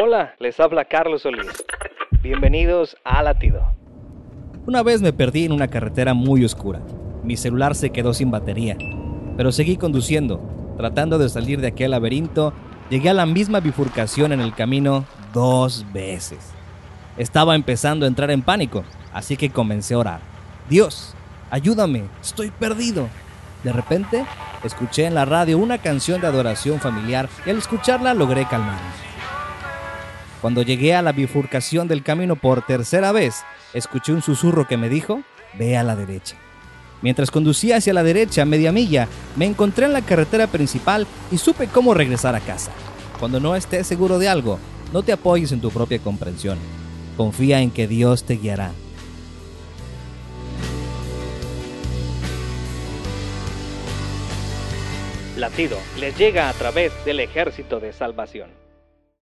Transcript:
Hola, les habla Carlos Solís. Bienvenidos a Latido. Una vez me perdí en una carretera muy oscura. Mi celular se quedó sin batería, pero seguí conduciendo. Tratando de salir de aquel laberinto, llegué a la misma bifurcación en el camino dos veces. Estaba empezando a entrar en pánico, así que comencé a orar. Dios, ayúdame, estoy perdido. De repente, escuché en la radio una canción de adoración familiar y al escucharla logré calmarme. Cuando llegué a la bifurcación del camino por tercera vez, escuché un susurro que me dijo, ve a la derecha. Mientras conducía hacia la derecha media milla, me encontré en la carretera principal y supe cómo regresar a casa. Cuando no estés seguro de algo, no te apoyes en tu propia comprensión. Confía en que Dios te guiará. Latido les llega a través del ejército de salvación.